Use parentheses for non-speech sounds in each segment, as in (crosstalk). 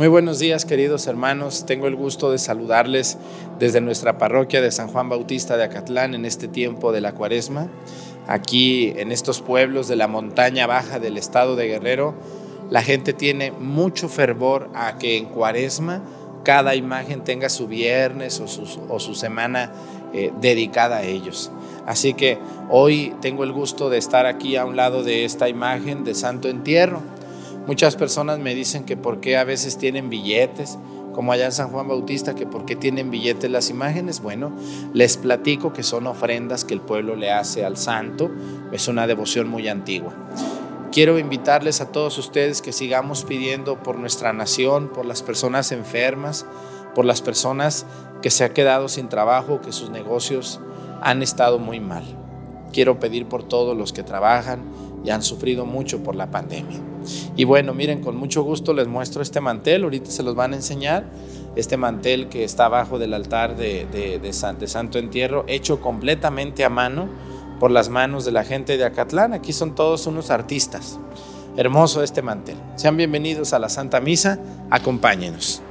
Muy buenos días queridos hermanos, tengo el gusto de saludarles desde nuestra parroquia de San Juan Bautista de Acatlán en este tiempo de la cuaresma, aquí en estos pueblos de la montaña baja del estado de Guerrero. La gente tiene mucho fervor a que en cuaresma cada imagen tenga su viernes o su, semana eh, dedicada a ellos. Así que hoy tengo el gusto de estar aquí a un lado de esta imagen de Santo Entierro Muchas personas me dicen que por qué a veces tienen billetes, como allá en San Juan Bautista, que por qué tienen billetes las imágenes. Bueno, les platico que son ofrendas que el pueblo le hace al santo. Es una devoción muy antigua. Quiero invitarles a todos ustedes que sigamos pidiendo por nuestra nación, por las personas enfermas, por las personas que se han quedado sin trabajo, que sus negocios han estado muy mal. Quiero pedir por todos los que trabajan y han sufrido mucho por la pandemia. Y bueno, miren, con mucho gusto les muestro este mantel, ahorita se los van a enseñar, este mantel que está abajo del altar de, de, Santo Entierro, hecho completamente a mano por las manos de la gente de Acatlán, aquí son todos unos artistas. Hermoso este mantel. Sean bienvenidos a la Santa Misa, acompáñenos.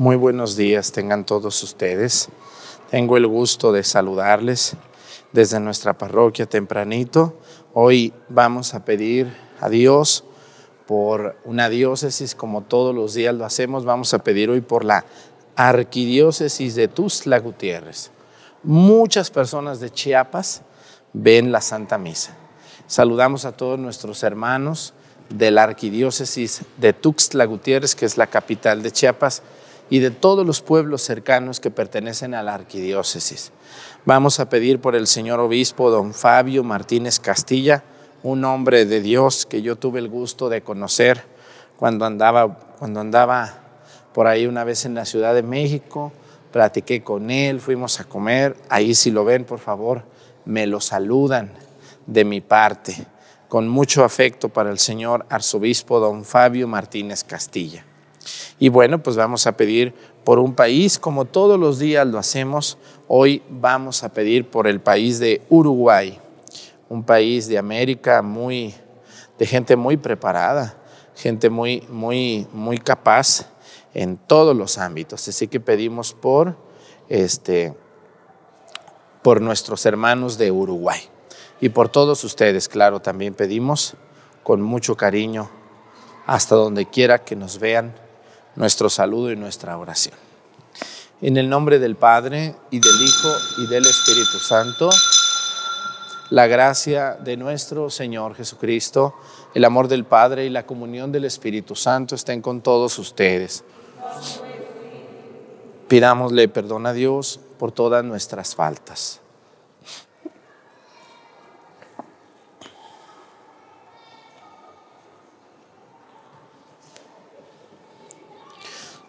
Muy buenos días tengan todos ustedes. Tengo el gusto de saludarles desde nuestra parroquia tempranito. Hoy vamos a pedir a Dios por una diócesis, como todos los días lo hacemos, vamos a pedir hoy por la arquidiócesis de Tuzla Gutiérrez. Muchas personas de Chiapas ven la Santa Misa. Saludamos a todos nuestros hermanos de la arquidiócesis de Tuxtla Gutiérrez, que es la capital de Chiapas y de todos los pueblos cercanos que pertenecen a la arquidiócesis. Vamos a pedir por el señor obispo don Fabio Martínez Castilla, un hombre de Dios que yo tuve el gusto de conocer cuando andaba, cuando andaba por ahí una vez en la Ciudad de México, platiqué con él, fuimos a comer, ahí si lo ven por favor, me lo saludan de mi parte, con mucho afecto para el señor arzobispo don Fabio Martínez Castilla. Y bueno, pues vamos a pedir por un país, como todos los días lo hacemos, hoy vamos a pedir por el país de Uruguay, un país de América muy de gente muy preparada, gente muy, muy, muy capaz en todos los ámbitos. Así que pedimos por, este, por nuestros hermanos de Uruguay y por todos ustedes, claro, también pedimos con mucho cariño, hasta donde quiera que nos vean, nuestro saludo y nuestra oración. En el nombre del Padre y del Hijo y del Espíritu Santo, la gracia de nuestro Señor Jesucristo, el amor del Padre y la comunión del Espíritu Santo estén con todos ustedes. Pidámosle perdón a Dios por todas nuestras faltas.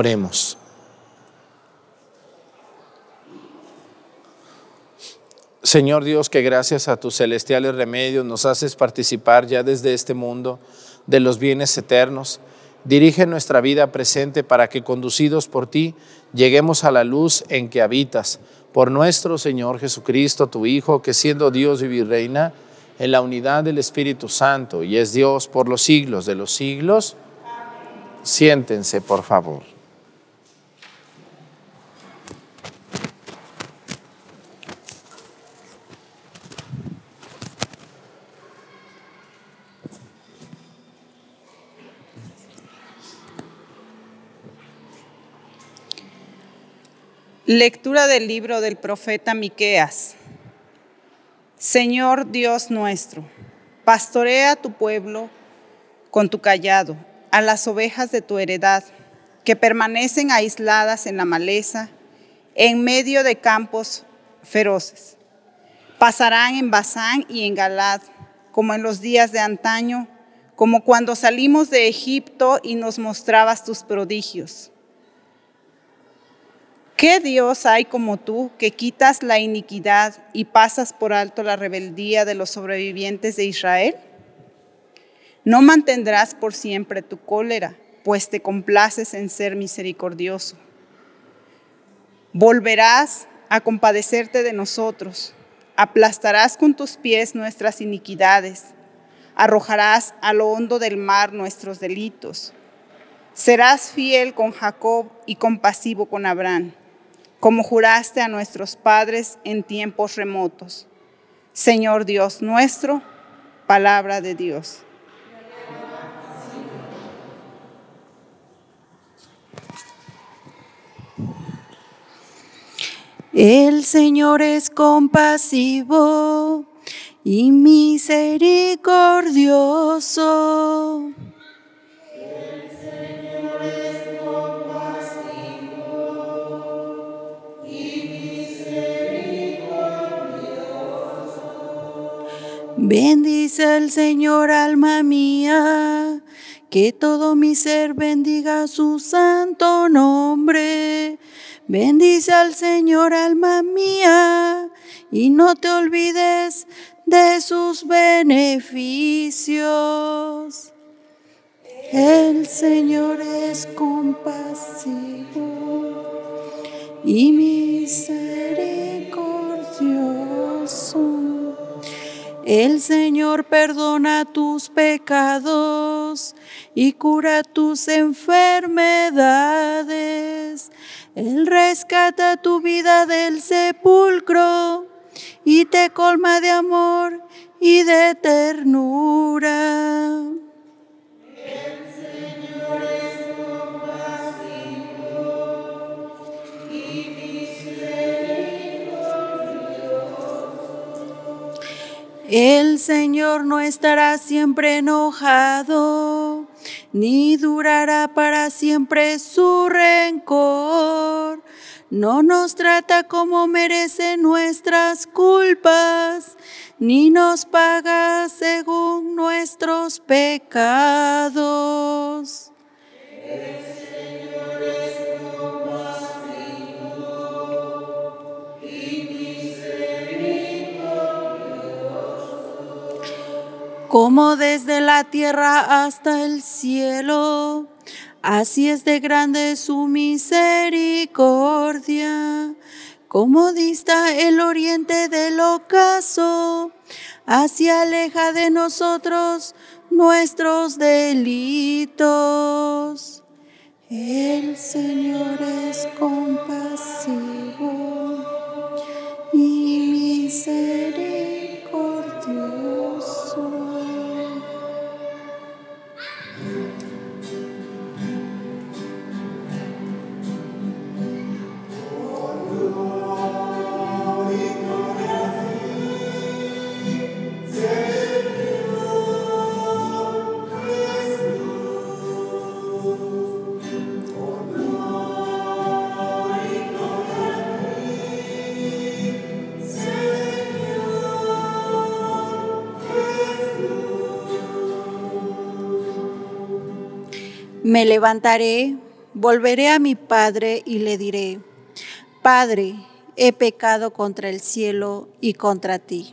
Oremos. Señor Dios, que gracias a tus celestiales remedios nos haces participar ya desde este mundo de los bienes eternos. Dirige nuestra vida presente para que conducidos por ti lleguemos a la luz en que habitas. Por nuestro Señor Jesucristo, tu Hijo, que siendo Dios vive y reina en la unidad del Espíritu Santo y es Dios por los siglos de los siglos. Siéntense, por favor. Lectura del libro del profeta Miqueas. Señor Dios nuestro, pastorea a tu pueblo con tu callado, a las ovejas de tu heredad, que permanecen aisladas en la maleza, en medio de campos feroces. Pasarán en Basán y en Galad, como en los días de antaño, como cuando salimos de Egipto y nos mostrabas tus prodigios ¿Qué Dios hay como tú que quitas la iniquidad y pasas por alto la rebeldía de los sobrevivientes de Israel? No mantendrás por siempre tu cólera, pues te complaces en ser misericordioso. Volverás a compadecerte de nosotros, aplastarás con tus pies nuestras iniquidades, arrojarás a lo hondo del mar nuestros delitos. Serás fiel con Jacob y compasivo con Abraham como juraste a nuestros padres en tiempos remotos. Señor Dios nuestro, palabra de Dios. El Señor es compasivo y misericordioso. Bendice al Señor, alma mía, que todo mi ser bendiga su santo nombre. Bendice al Señor, alma mía, y no te olvides de sus beneficios. El Señor es compasivo y misericordioso. El Señor perdona tus pecados y cura tus enfermedades. Él rescata tu vida del sepulcro y te colma de amor y de ternura. El Señor no estará siempre enojado, ni durará para siempre su rencor. No nos trata como merecen nuestras culpas, ni nos paga según nuestros pecados. Como desde la tierra hasta el cielo. Así es de grande su misericordia. Como dista el oriente del ocaso, así aleja de nosotros nuestros delitos. El Señor es compasivo y misericordioso. Me levantaré, volveré a mi Padre y le diré, Padre, he pecado contra el cielo y contra ti.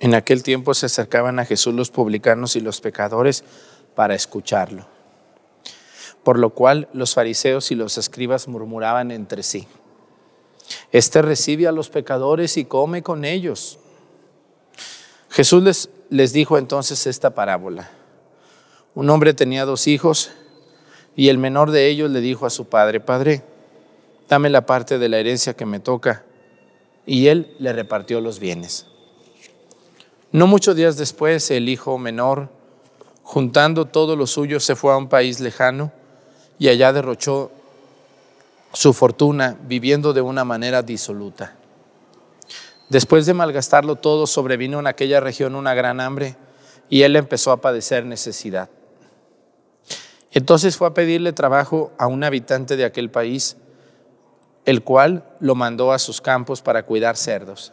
En aquel tiempo se acercaban a Jesús los publicanos y los pecadores para escucharlo. Por lo cual los fariseos y los escribas murmuraban entre sí. Este recibe a los pecadores y come con ellos. Jesús les, les dijo entonces esta parábola. Un hombre tenía dos hijos y el menor de ellos le dijo a su padre, Padre, dame la parte de la herencia que me toca. Y él le repartió los bienes. No muchos días después, el hijo menor, juntando todo lo suyo, se fue a un país lejano y allá derrochó su fortuna viviendo de una manera disoluta. Después de malgastarlo todo, sobrevino en aquella región una gran hambre y él empezó a padecer necesidad. Entonces fue a pedirle trabajo a un habitante de aquel país, el cual lo mandó a sus campos para cuidar cerdos.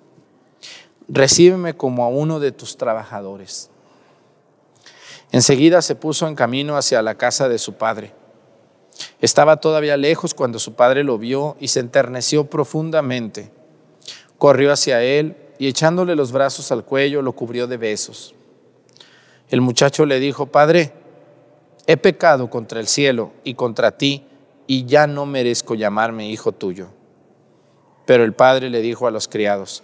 Recíbeme como a uno de tus trabajadores. Enseguida se puso en camino hacia la casa de su padre. Estaba todavía lejos cuando su padre lo vio y se enterneció profundamente. Corrió hacia él y echándole los brazos al cuello lo cubrió de besos. El muchacho le dijo, Padre, he pecado contra el cielo y contra ti y ya no merezco llamarme hijo tuyo. Pero el padre le dijo a los criados,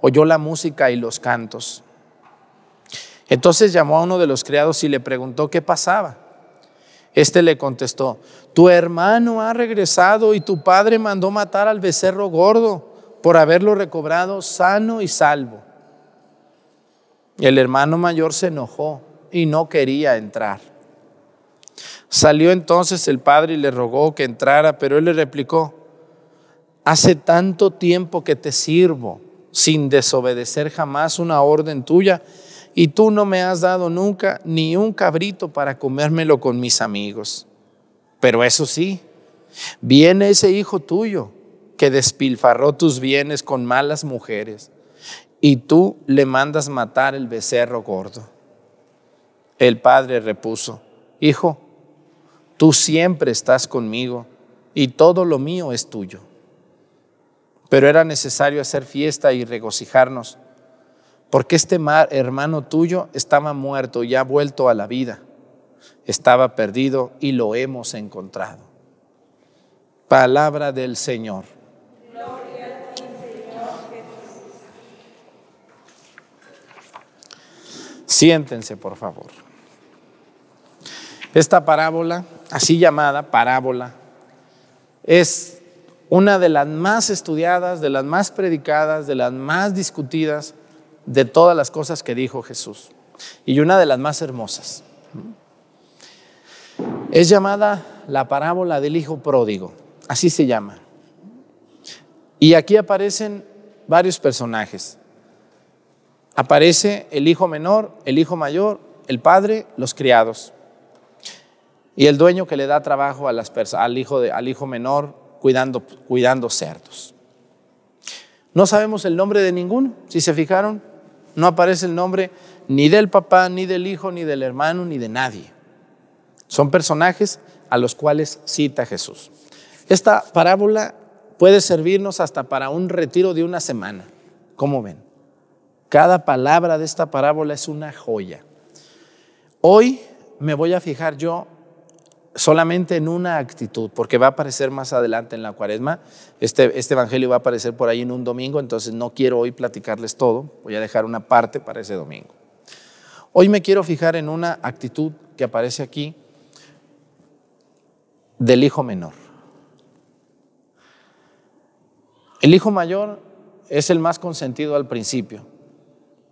oyó la música y los cantos. Entonces llamó a uno de los criados y le preguntó qué pasaba. Este le contestó, tu hermano ha regresado y tu padre mandó matar al becerro gordo por haberlo recobrado sano y salvo. El hermano mayor se enojó y no quería entrar. Salió entonces el padre y le rogó que entrara, pero él le replicó, hace tanto tiempo que te sirvo sin desobedecer jamás una orden tuya, y tú no me has dado nunca ni un cabrito para comérmelo con mis amigos. Pero eso sí, viene ese hijo tuyo que despilfarró tus bienes con malas mujeres, y tú le mandas matar el becerro gordo. El padre repuso, Hijo, tú siempre estás conmigo y todo lo mío es tuyo. Pero era necesario hacer fiesta y regocijarnos, porque este hermano tuyo estaba muerto y ha vuelto a la vida. Estaba perdido y lo hemos encontrado. Palabra del Señor. Siéntense, por favor. Esta parábola, así llamada parábola, es una de las más estudiadas, de las más predicadas, de las más discutidas de todas las cosas que dijo Jesús y una de las más hermosas. Es llamada la parábola del hijo pródigo, así se llama. Y aquí aparecen varios personajes. Aparece el hijo menor, el hijo mayor, el padre, los criados. Y el dueño que le da trabajo al, hijo al hijo menor cuidando, cuidando cerdos. No sabemos el nombre de ninguno, si se fijaron, no aparece el nombre ni del papá, ni del hijo, ni del hermano, ni de nadie. Son personajes a los cuales cita Jesús. Esta parábola puede servirnos hasta para un retiro de una semana. ¿Cómo ven? Cada palabra de esta parábola es una joya. Hoy me voy a fijar yo solamente en una actitud, porque va a aparecer más adelante en la cuaresma. Este, este, evangelio va a aparecer por ahí en un domingo, entonces no quiero hoy platicarles todo, voy a dejar una parte para ese domingo. Hoy me quiero fijar en una actitud que aparece aquí del hijo menor. El hijo mayor es el más consentido al principio,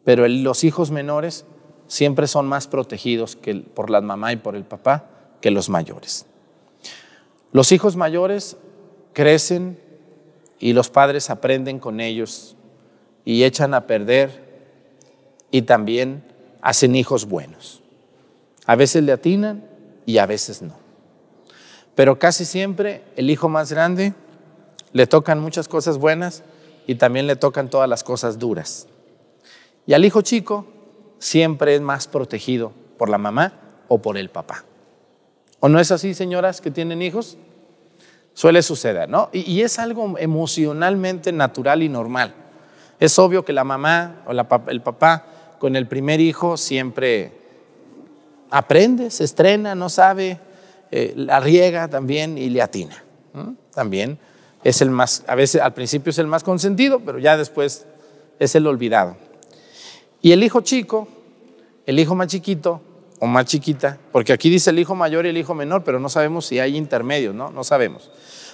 pero los hijos menores siempre son más protegidos que por la mamá y por el papá que los mayores. Los hijos mayores crecen y los padres aprenden con ellos y echan a perder y también hacen hijos buenos. A veces le atinan y a veces no. Pero casi siempre el hijo más grande le tocan muchas cosas buenas y también le tocan todas las cosas duras. Y al hijo chico siempre es más protegido por la mamá o por el papá. ¿O no es así, señoras que tienen hijos? Suele suceder, ¿no? Y, es algo emocionalmente natural y normal. Es obvio que la mamá o el papá con el primer hijo siempre aprende, se estrena, no sabe, eh, la riega también y le atina. También es el más, a veces al principio es el más consentido, pero ya después es el olvidado. Y el hijo chico, el hijo más chiquito o más chiquita, porque aquí dice el hijo mayor y el hijo menor, pero no sabemos si hay intermedios, ¿no? No sabemos.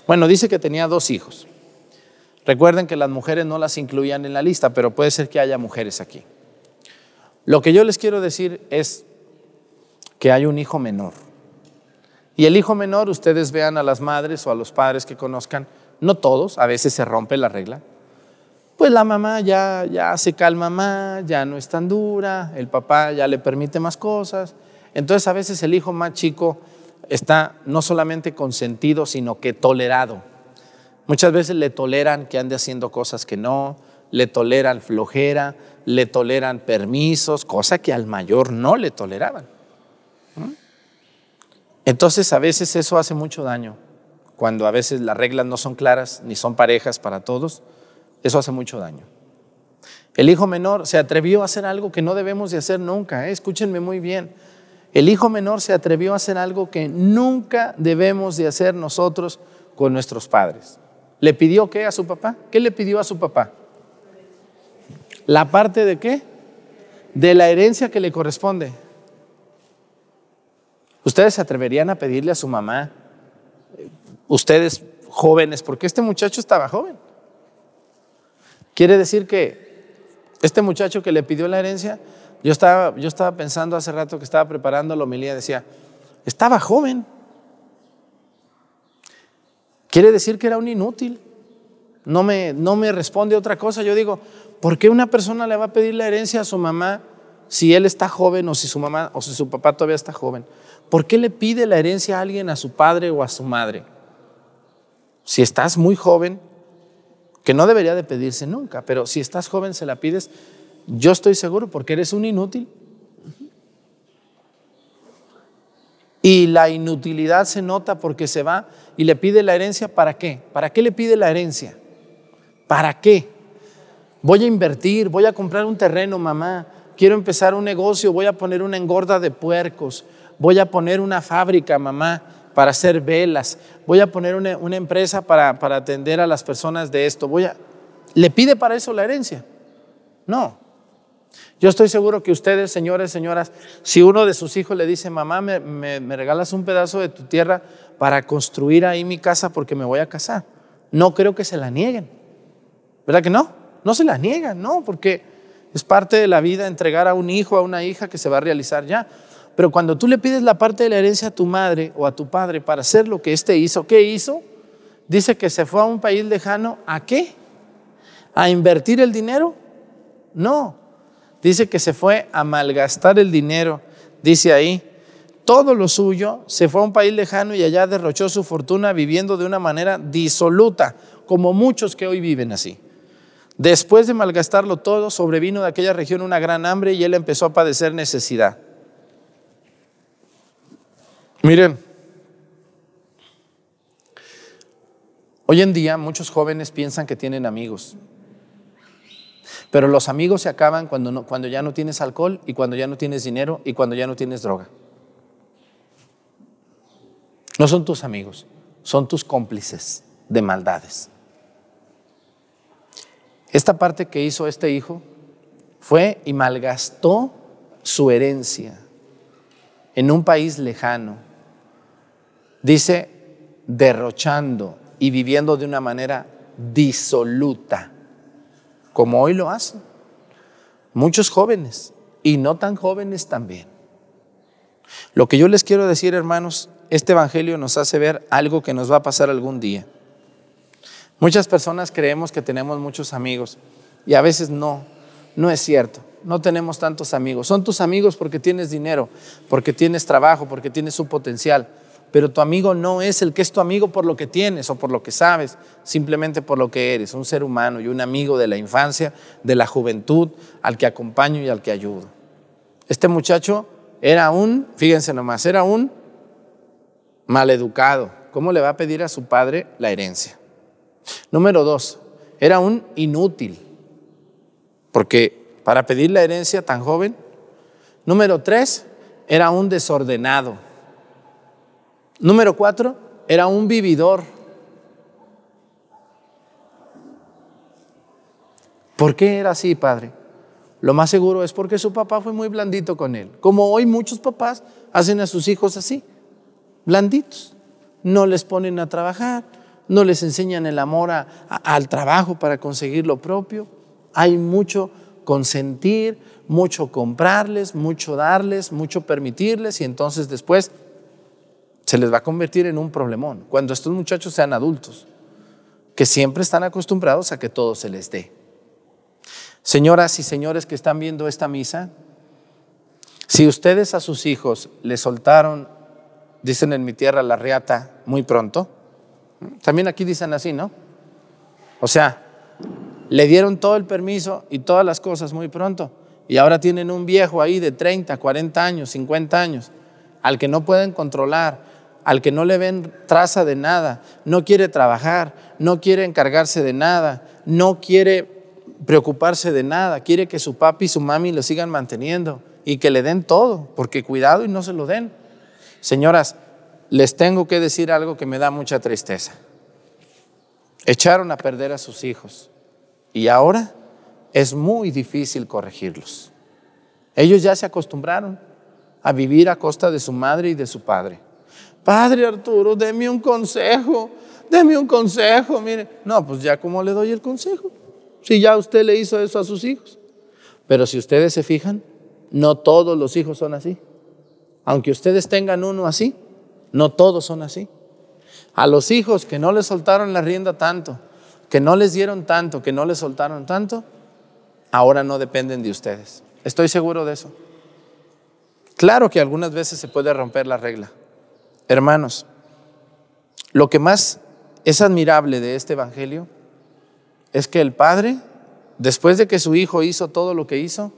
Bueno, dice que tenía dos hijos. Recuerden que las mujeres no las incluían en la lista, pero puede ser que haya mujeres aquí. Lo que yo les quiero decir es que hay un hijo menor. Y el hijo menor, ustedes vean a las madres o a los padres que conozcan, no todos, a veces se rompe la regla. Pues la mamá ya, ya se calma más, ya no es tan dura, el papá ya le permite más cosas. Entonces a veces el hijo más chico está no solamente consentido, sino que tolerado. Muchas veces le toleran que ande haciendo cosas que no, le toleran flojera, le toleran permisos, cosa que al mayor no le toleraban. Entonces a veces eso hace mucho daño, cuando a veces las reglas no son claras ni son parejas para todos, eso hace mucho daño. El hijo menor se atrevió a hacer algo que no debemos de hacer nunca, ¿eh? escúchenme muy bien. El hijo menor se atrevió a hacer algo que nunca debemos de hacer nosotros con nuestros padres. ¿Le pidió qué a su papá? ¿Qué le pidió a su papá? ¿La parte de qué? De la herencia que le corresponde. ¿Ustedes se atreverían a pedirle a su mamá, ustedes jóvenes, porque este muchacho estaba joven? Quiere decir que este muchacho que le pidió la herencia, yo estaba, yo estaba pensando hace rato que estaba preparando la homilía, decía, estaba joven. Quiere decir que era un inútil. No me, no me responde otra cosa. Yo digo, ¿por qué una persona le va a pedir la herencia a su mamá si él está joven o si su mamá o si su papá todavía está joven? ¿Por qué le pide la herencia a alguien, a su padre o a su madre? Si estás muy joven, que no debería de pedirse nunca, pero si estás joven se la pides, yo estoy seguro porque eres un inútil. Y la inutilidad se nota porque se va y le pide la herencia, ¿para qué? ¿Para qué le pide la herencia? ¿Para qué? Voy a invertir, voy a comprar un terreno, mamá, quiero empezar un negocio, voy a poner una engorda de puercos, voy a poner una fábrica, mamá, para hacer velas, voy a poner una, empresa para, para atender a las personas de esto, voy a... ¿Le pide para eso la herencia? No, yo estoy seguro que ustedes, señores, señoras, si uno de sus hijos le dice, mamá, me, regalas un pedazo de tu tierra para construir ahí mi casa porque me voy a casar, no creo que se la nieguen. ¿Verdad que no? No se la niegan, no, porque es parte de la vida entregar a un hijo, a una hija que se va a realizar ya. Pero cuando tú le pides la parte de la herencia a tu madre o a tu padre para hacer lo que éste hizo, ¿qué hizo? Dice que se fue a un país lejano, ¿a qué? ¿A invertir el dinero? No, Dice que se fue a malgastar el dinero, dice ahí, todo lo suyo, se fue a un país lejano y allá derrochó su fortuna viviendo de una manera disoluta, como muchos que hoy viven así. Después de malgastarlo todo, sobrevino de aquella región una gran hambre y él empezó a padecer necesidad. Miren, hoy en día muchos jóvenes piensan que tienen amigos. Pero los amigos se acaban cuando, cuando ya no tienes alcohol y cuando ya no tienes dinero y cuando ya no tienes droga. No son tus amigos, son tus cómplices de maldades. Esta parte que hizo este hijo fue y malgastó su herencia en un país lejano. Dice, derrochando y viviendo de una manera disoluta como hoy lo hacen. Muchos jóvenes y no tan jóvenes también. Lo que yo les quiero decir, hermanos, este Evangelio nos hace ver algo que nos va a pasar algún día. Muchas personas creemos que tenemos muchos amigos y a veces no, no es cierto. No tenemos tantos amigos. Son tus amigos porque tienes dinero, porque tienes trabajo, porque tienes su potencial pero tu amigo no es el que es tu amigo por lo que tienes o por lo que sabes, simplemente por lo que eres, un ser humano y un amigo de la infancia, de la juventud, al que acompaño y al que ayudo. Este muchacho era un, fíjense nomás, era un maleducado. ¿Cómo le va a pedir a su padre la herencia? Número dos, era un inútil, porque para pedir la herencia tan joven. Número tres, era un desordenado Número cuatro, era un vividor. ¿Por qué era así, padre? Lo más seguro es porque su papá fue muy blandito con él. Como hoy muchos papás hacen a sus hijos así, blanditos. No les ponen a trabajar, no les enseñan el amor al trabajo para conseguir lo propio. Hay mucho consentir, mucho comprarles, mucho darles, mucho permitirles y entonces después se les va a convertir en un problemón. Cuando estos muchachos sean adultos, que siempre están acostumbrados a que todo se les dé. Señoras y señores que están viendo esta misa, si ustedes a sus hijos les soltaron, dicen en mi tierra, la riata muy pronto, también aquí dicen así, ¿no? O sea, le dieron todo el permiso y todas las cosas muy pronto. Y ahora tienen un viejo ahí de 30, 40 años, 50 años, al que no pueden controlar, al que no le ven traza de nada, no quiere trabajar, no quiere encargarse de nada, no quiere preocuparse de nada, quiere que su papi y su mami lo sigan manteniendo y que le den todo, porque cuidado y no se lo den. Señoras, les tengo que decir algo que me da mucha tristeza. Echaron a perder a sus hijos y ahora es muy difícil corregirlos. Ellos ya se acostumbraron a vivir a costa de su madre y de su padre. Padre Arturo, deme un consejo, deme un consejo. Mire, no, pues ya cómo le doy el consejo. Si ya usted le hizo eso a sus hijos. Pero si ustedes se fijan, no todos los hijos son así. Aunque ustedes tengan uno así, no todos son así. A los hijos que no les soltaron la rienda tanto, que no les dieron tanto, que no les soltaron tanto, ahora no dependen de ustedes. Estoy seguro de eso. Claro que algunas veces se puede romper la regla. Hermanos, lo que más es admirable de este Evangelio es que el Padre, después de que su Hijo hizo todo lo que hizo,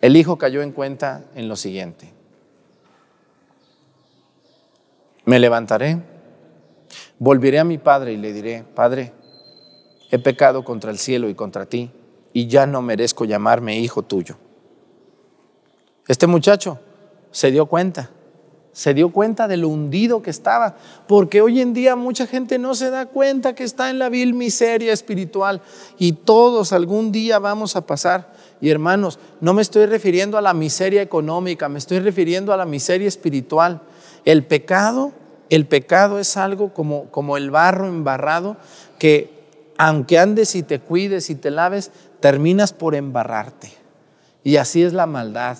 el Hijo cayó en cuenta en lo siguiente. Me levantaré, volveré a mi Padre y le diré, Padre, he pecado contra el cielo y contra ti, y ya no merezco llamarme hijo tuyo. Este muchacho se dio cuenta se dio cuenta de lo hundido que estaba, porque hoy en día mucha gente no se da cuenta que está en la vil miseria espiritual y todos algún día vamos a pasar. Y hermanos, no me estoy refiriendo a la miseria económica, me estoy refiriendo a la miseria espiritual. El pecado, el pecado es algo como, como el barro embarrado que aunque andes y te cuides y te laves, terminas por embarrarte. Y así es la maldad.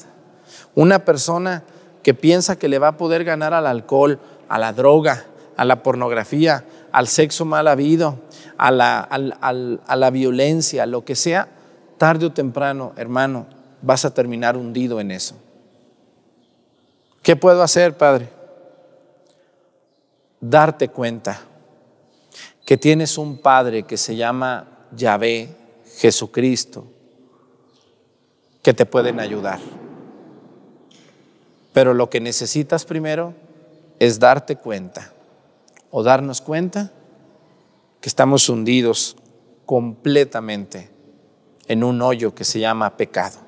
Una persona que piensa que le va a poder ganar al alcohol, a la droga, a la pornografía, al sexo mal habido, a la, a la violencia, lo que sea, tarde o temprano, hermano, vas a terminar hundido en eso. ¿Qué puedo hacer, Padre? Darte cuenta que tienes un Padre que se llama Yahvé, Jesucristo, que te pueden ayudar. Pero lo que necesitas primero es darte cuenta o darnos cuenta que estamos hundidos completamente en un hoyo que se llama pecado.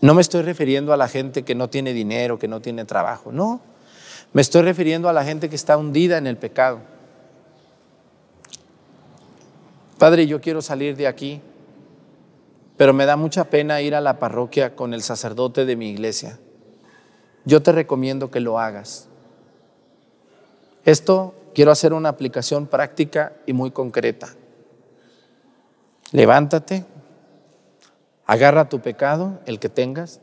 No me estoy refiriendo a la gente que no tiene dinero, que no tiene trabajo, no. Me estoy refiriendo a la gente que está hundida en el pecado. Padre, yo quiero salir de aquí pero me da mucha pena ir a la parroquia con el sacerdote de mi iglesia. Yo te recomiendo que lo hagas. Esto quiero hacer una aplicación práctica y muy concreta. Levántate, agarra tu pecado, el que tengas.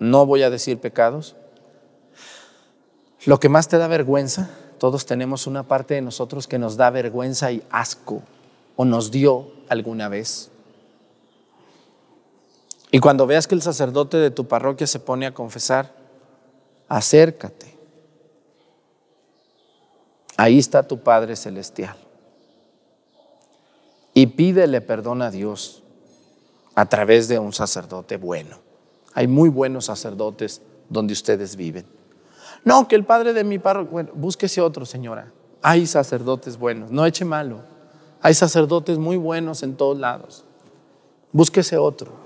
No voy a decir pecados. Lo que más te da vergüenza, todos tenemos una parte de nosotros que nos da vergüenza y asco o nos dio alguna vez. Y cuando veas que el sacerdote de tu parroquia se pone a confesar, acércate. Ahí está tu Padre Celestial. Y pídele perdón a Dios a través de un sacerdote bueno. Hay muy buenos sacerdotes donde ustedes viven. No, que el padre de mi parroquia, bueno, búsquese otro, señora. Hay sacerdotes buenos, no eche malo. Hay sacerdotes muy buenos en todos lados. Búsquese otro.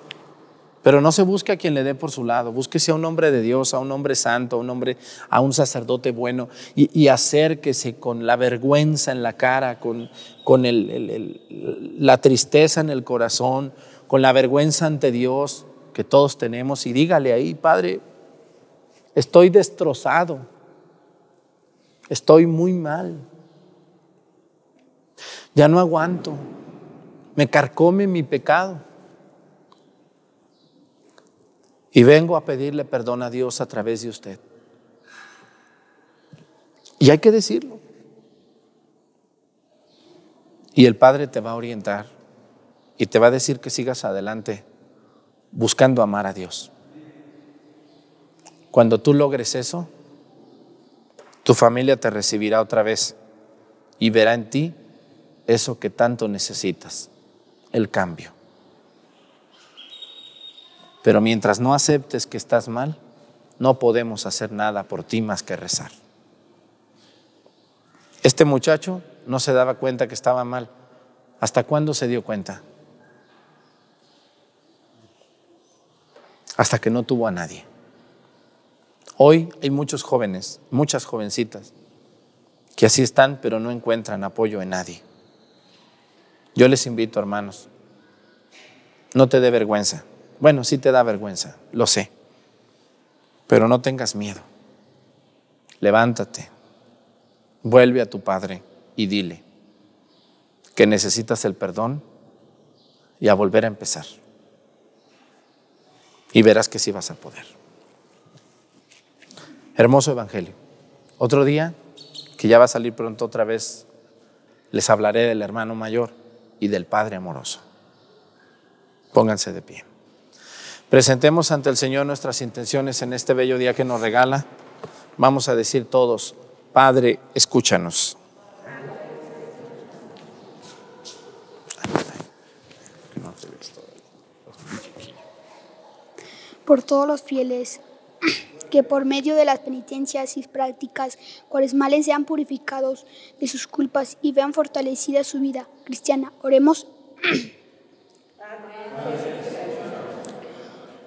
Pero no se busque a quien le dé por su lado, búsquese a un hombre de Dios, a un hombre santo, a un hombre, a un sacerdote bueno y, acérquese con la vergüenza en la cara, con, con la tristeza en el corazón, con la vergüenza ante Dios que todos tenemos y dígale ahí, Padre, estoy destrozado, Estoy muy mal. Ya no aguanto. Me carcome mi pecado. Y vengo a pedirle perdón a Dios a través de usted. Y hay que decirlo. Y el Padre te va a orientar y te va a decir que sigas adelante buscando amar a Dios. Cuando tú logres eso, tu familia te recibirá otra vez y verá en ti eso que tanto necesitas, el cambio. Pero mientras no aceptes que estás mal, no podemos hacer nada por ti más que rezar. Este muchacho no se daba cuenta que estaba mal. ¿Hasta cuándo se dio cuenta? Hasta que no tuvo a nadie. Hoy hay muchos jóvenes, muchas jovencitas, que así están, pero no encuentran apoyo en nadie. Yo les invito, hermanos, no te dé vergüenza. Bueno, sí te da vergüenza, lo sé, pero no tengas miedo. Levántate, vuelve a tu Padre y dile que necesitas el perdón y a volver a empezar. Y verás que sí vas a poder. Hermoso Evangelio. Otro día, que ya va a salir pronto otra vez, les hablaré del hermano mayor y del Padre amoroso. Pónganse de pie. Presentemos ante el Señor nuestras intenciones en este bello día que nos regala. Vamos a decir todos, Padre, escúchanos. Por todos los fieles (clears throat) que por medio de las penitencias y prácticas cuales males sean purificados de sus culpas y vean fortalecida su vida cristiana. Oremos. (clears throat)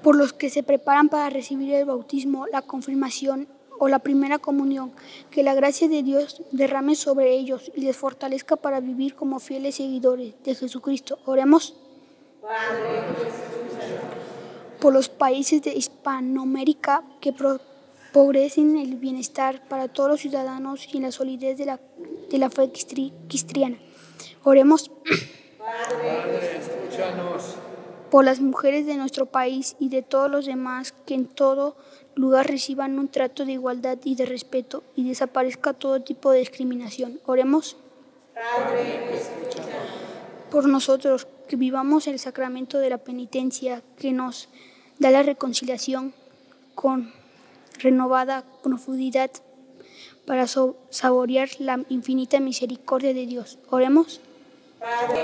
por los que se preparan para recibir el bautismo, la confirmación o la primera comunión, que la gracia de Dios derrame sobre ellos y les fortalezca para vivir como fieles seguidores de Jesucristo. Oremos. Por los países de Hispanoamérica que progresen el bienestar para todos los ciudadanos y la solidez de la, de la fe cristiana. Oremos. Padre, escúchanos. Por las mujeres de nuestro país y de todos los demás que en todo lugar reciban un trato de igualdad y de respeto y desaparezca todo tipo de discriminación. Oremos. Por nosotros, que vivamos el sacramento de la penitencia que nos da la reconciliación con renovada profundidad para saborear la infinita misericordia de Dios. Oremos. Padre,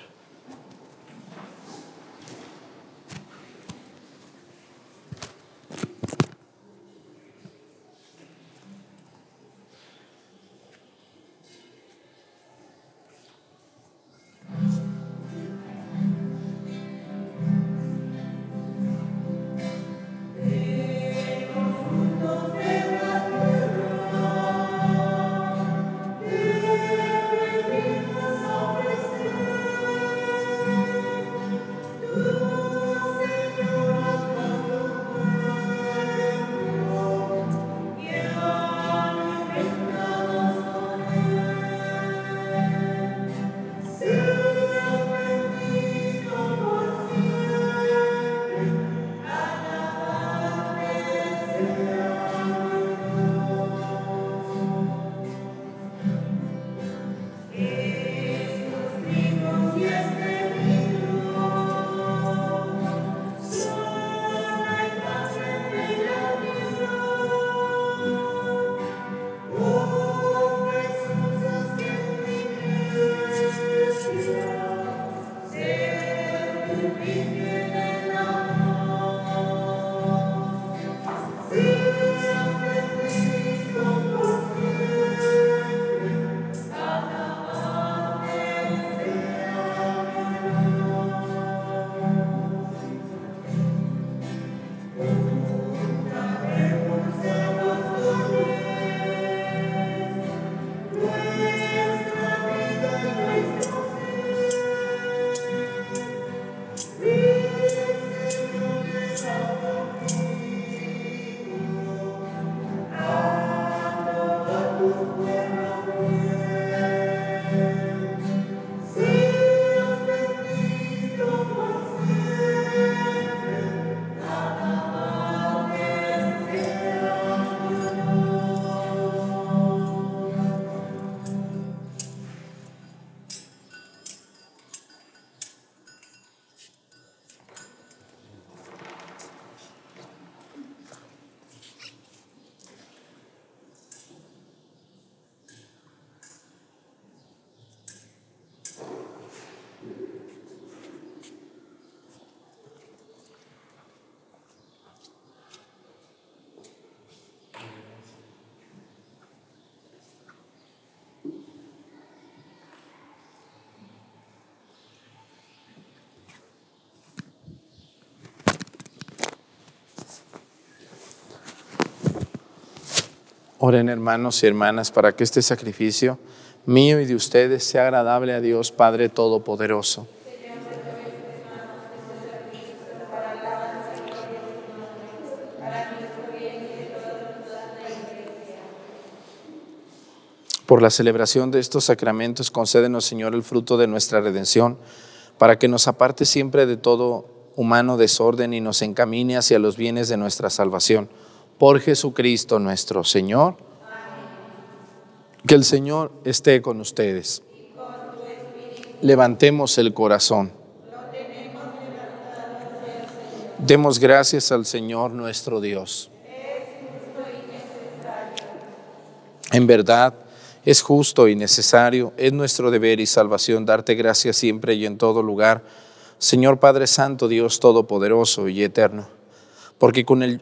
Oren hermanos y hermanas para que este sacrificio mío y de ustedes sea agradable a Dios Padre Todopoderoso. Por la celebración de estos sacramentos, concédenos, Señor, el fruto de nuestra redención, para que nos aparte siempre de todo humano desorden y nos encamine hacia los bienes de nuestra salvación. Por Jesucristo nuestro Señor. Que el Señor esté con ustedes. Levantemos el corazón. Demos gracias al Señor nuestro Dios. En verdad, es justo y necesario, es nuestro deber y salvación darte gracias siempre y en todo lugar, Señor Padre Santo, Dios Todopoderoso y Eterno, porque con el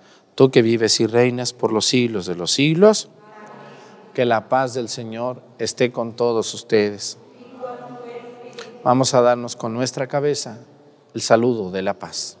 tú que vives y reinas por los siglos de los siglos, que la paz del Señor esté con todos ustedes. Vamos a darnos con nuestra cabeza el saludo de la paz.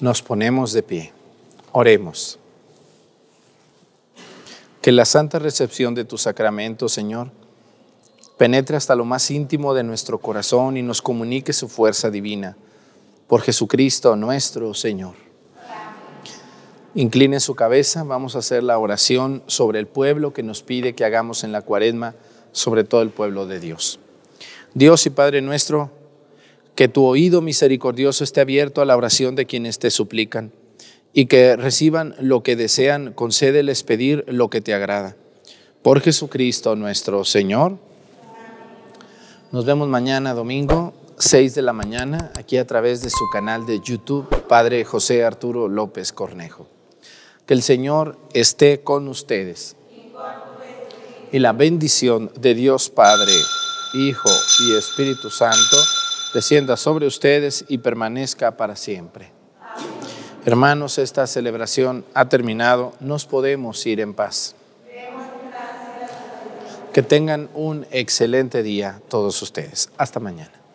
Nos ponemos de pie. Oremos. Que la santa recepción de tu sacramento, Señor, penetre hasta lo más íntimo de nuestro corazón y nos comunique su fuerza divina. Por Jesucristo nuestro Señor. Incline su cabeza, vamos a hacer la oración sobre el pueblo que nos pide que hagamos en la cuaresma, sobre todo el pueblo de Dios. Dios y Padre nuestro, que tu oído misericordioso esté abierto a la oración de quienes te suplican y que reciban lo que desean, concédeles pedir lo que te agrada. Por Jesucristo nuestro Señor. Nos vemos mañana domingo, 6 de la mañana, aquí a través de su canal de YouTube, Padre José Arturo López Cornejo. Que el Señor esté con ustedes. Y la bendición de Dios Padre, Hijo y Espíritu Santo descienda sobre ustedes y permanezca para siempre. Hermanos, esta celebración ha terminado, nos podemos ir en paz. Que tengan un excelente día todos ustedes. Hasta mañana.